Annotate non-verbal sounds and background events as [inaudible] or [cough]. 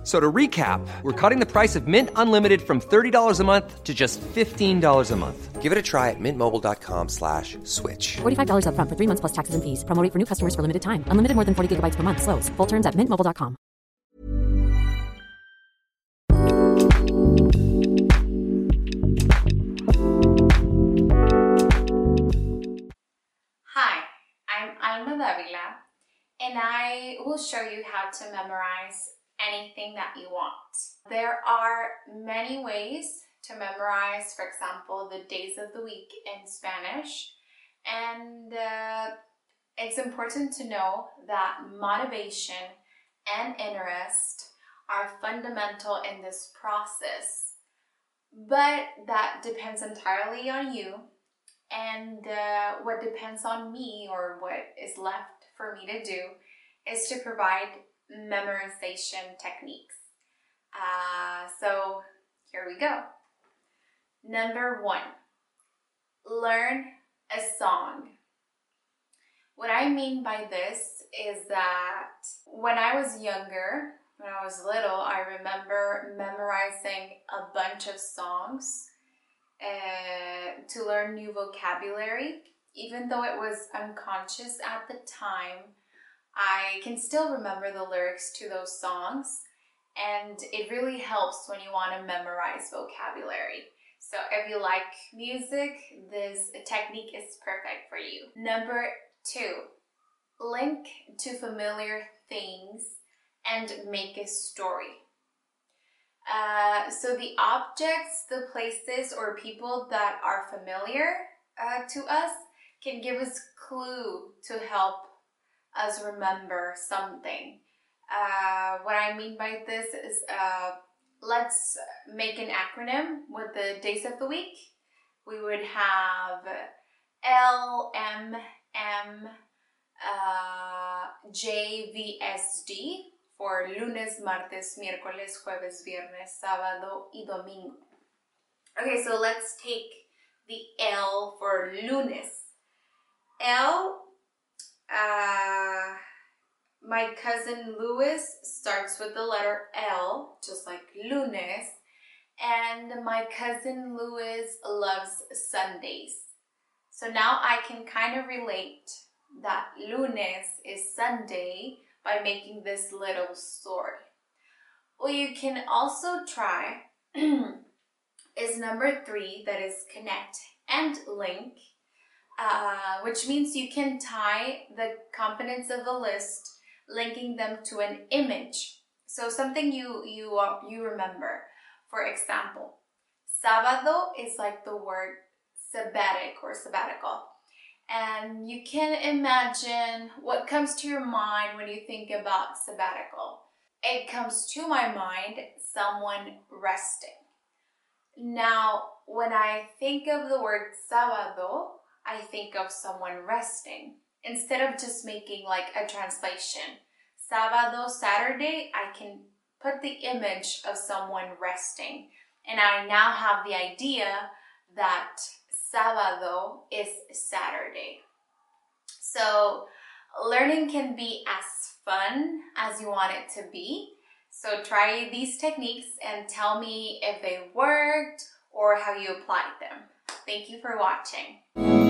F- So to recap, we're cutting the price of Mint Unlimited from $30 a month to just $15 a month. Give it a try at mintmobile.com slash switch. $45 upfront for three months plus taxes and fees. Promo rate for new customers for limited time. Unlimited more than 40 gigabytes per month. Slows. Full terms at mintmobile.com. Hi, I'm Alma Davila, and I will show you how to memorize anything that you want. There are many ways to memorize, for example, the days of the week in Spanish, and uh, it's important to know that motivation and interest are fundamental in this process, but that depends entirely on you and uh, what depends on me or what is left for me to do is to provide memorization techniques. Uh, so here we go. Number one, learn a song. What I mean by this is that when I was younger, when I was little, I remember memorizing a bunch of songs uh, to learn new vocabulary. Even though it was unconscious at the time, I can still remember the lyrics to those songs, and it really helps when you want to memorize vocabulary. So, if you like music, this technique is perfect for you. Number two, link to familiar things and make a story. Uh, so the objects, the places, or people that are familiar uh, to us can give us clue to help us remember something. Uh, what I mean by this is uh, let's make an acronym with the days of the week. We would have L, M, M, uh, J, V, S, D for lunes, martes, miércoles, jueves, viernes, sábado y domingo. Okay, so let's take the L for lunes. L, uh, my cousin Louis starts with the letter L, just like lunes, and my cousin Louis loves Sundays. So now I can kind of relate that lunes is Sunday by making this little story. What you can also try [clears throat] is number three, that is connect and link, uh, which means you can tie the components of a list, linking them to an image. So something you you uh, you remember. For example, sábado is like the word sabbatic or sabbatical and you can imagine what comes to your mind when you think about sabbatical. It comes to my mind someone resting. Now, when I think of the word sábado, I think of someone resting instead of just making like a translation. Sábado, Saturday, I can put the image of someone resting. And I now have the idea that sábado is Saturday. So, learning can be as fun as you want it to be. So, try these techniques and tell me if they worked or how you applied them. Thank you for watching.